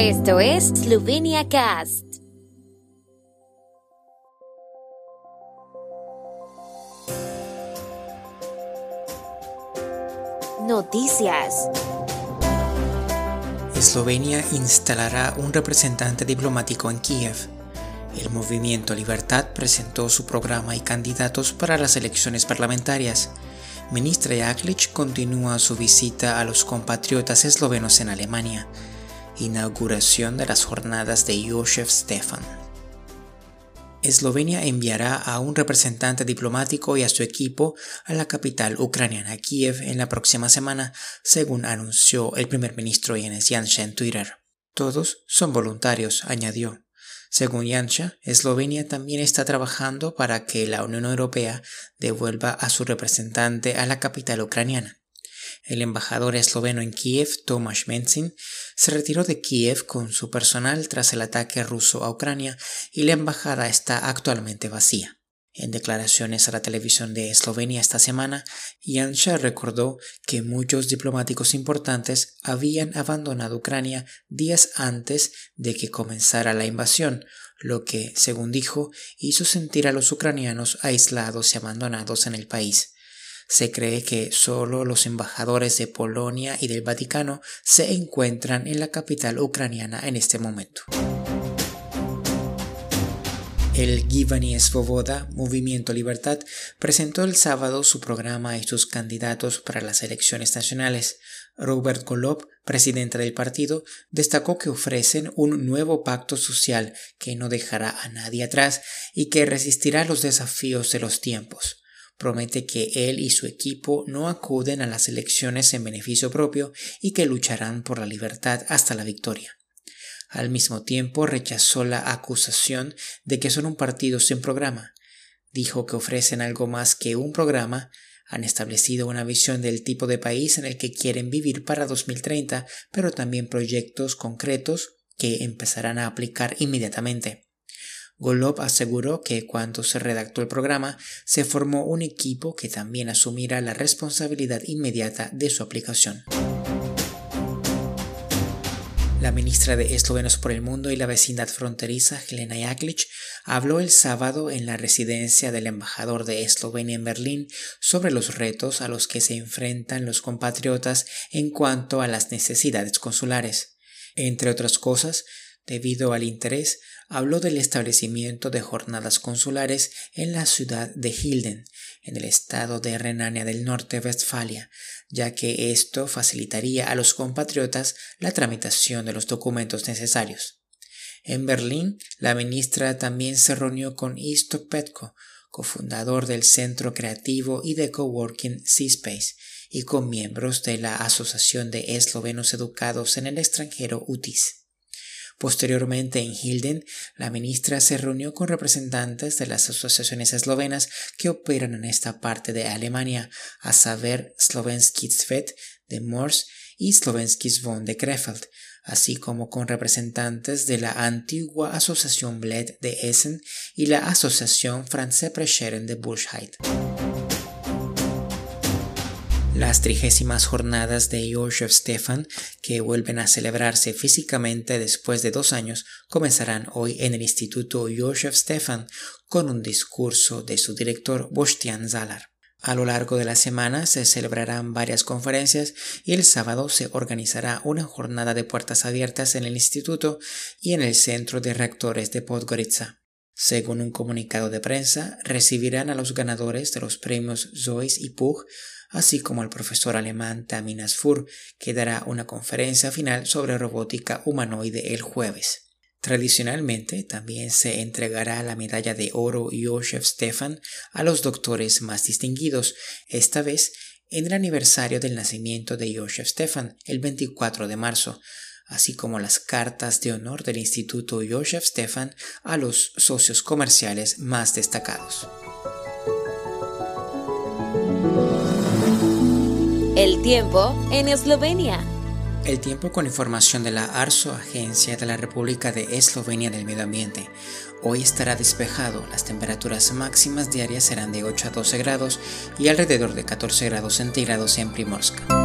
Esto es Slovenia Cast. Noticias. Eslovenia instalará un representante diplomático en Kiev. El movimiento Libertad presentó su programa y candidatos para las elecciones parlamentarias. Ministra Jaklic continúa su visita a los compatriotas eslovenos en Alemania. Inauguración de las jornadas de Josef Stefan. Eslovenia enviará a un representante diplomático y a su equipo a la capital ucraniana Kiev en la próxima semana, según anunció el primer ministro Jens Janša en Twitter. Todos son voluntarios, añadió. Según Janša, Eslovenia también está trabajando para que la Unión Europea devuelva a su representante a la capital ucraniana. El embajador esloveno en Kiev, Tomasz Menzin, se retiró de Kiev con su personal tras el ataque ruso a Ucrania y la embajada está actualmente vacía. En declaraciones a la televisión de Eslovenia esta semana, Janša recordó que muchos diplomáticos importantes habían abandonado Ucrania días antes de que comenzara la invasión, lo que, según dijo, hizo sentir a los ucranianos aislados y abandonados en el país. Se cree que solo los embajadores de Polonia y del Vaticano se encuentran en la capital ucraniana en este momento. El Givani Svoboda, Movimiento Libertad, presentó el sábado su programa y sus candidatos para las elecciones nacionales. Robert Golob, presidente del partido, destacó que ofrecen un nuevo pacto social que no dejará a nadie atrás y que resistirá los desafíos de los tiempos promete que él y su equipo no acuden a las elecciones en beneficio propio y que lucharán por la libertad hasta la victoria. Al mismo tiempo rechazó la acusación de que son un partido sin programa. Dijo que ofrecen algo más que un programa, han establecido una visión del tipo de país en el que quieren vivir para 2030, pero también proyectos concretos que empezarán a aplicar inmediatamente. Golob aseguró que cuando se redactó el programa se formó un equipo que también asumirá la responsabilidad inmediata de su aplicación. La ministra de Eslovenos por el Mundo y la vecindad fronteriza, Helena Jaklic, habló el sábado en la residencia del embajador de Eslovenia en Berlín sobre los retos a los que se enfrentan los compatriotas en cuanto a las necesidades consulares. Entre otras cosas, debido al interés, habló del establecimiento de jornadas consulares en la ciudad de Hilden, en el estado de Renania del Norte-Westfalia, ya que esto facilitaría a los compatriotas la tramitación de los documentos necesarios. En Berlín, la ministra también se reunió con Isto Petko, cofundador del Centro Creativo y de Coworking C-Space, y con miembros de la Asociación de Eslovenos Educados en el extranjero UTIS. Posteriormente, en Hilden, la ministra se reunió con representantes de las asociaciones eslovenas que operan en esta parte de Alemania, a saber Slovenski Svet de Mors y Slovenski Zvon de Krefeld, así como con representantes de la antigua Asociación Bled de Essen y la Asociación Franze Prescheren de Burscheid. Las trigésimas jornadas de Josef Stefan, que vuelven a celebrarse físicamente después de dos años, comenzarán hoy en el Instituto Josef Stefan con un discurso de su director Bostian Zalar. A lo largo de la semana se celebrarán varias conferencias y el sábado se organizará una jornada de puertas abiertas en el instituto y en el centro de rectores de Podgorica. Según un comunicado de prensa, recibirán a los ganadores de los premios Zois y Pug así como al profesor alemán Tamin Asfur, que dará una conferencia final sobre robótica humanoide el jueves. Tradicionalmente también se entregará la medalla de oro Josef Stefan a los doctores más distinguidos, esta vez en el aniversario del nacimiento de Josef Stefan, el 24 de marzo, así como las cartas de honor del Instituto Josef Stefan a los socios comerciales más destacados. El tiempo en Eslovenia. El tiempo con información de la ARSO, Agencia de la República de Eslovenia del Medio Ambiente. Hoy estará despejado, las temperaturas máximas diarias serán de 8 a 12 grados y alrededor de 14 grados centígrados en Primorska.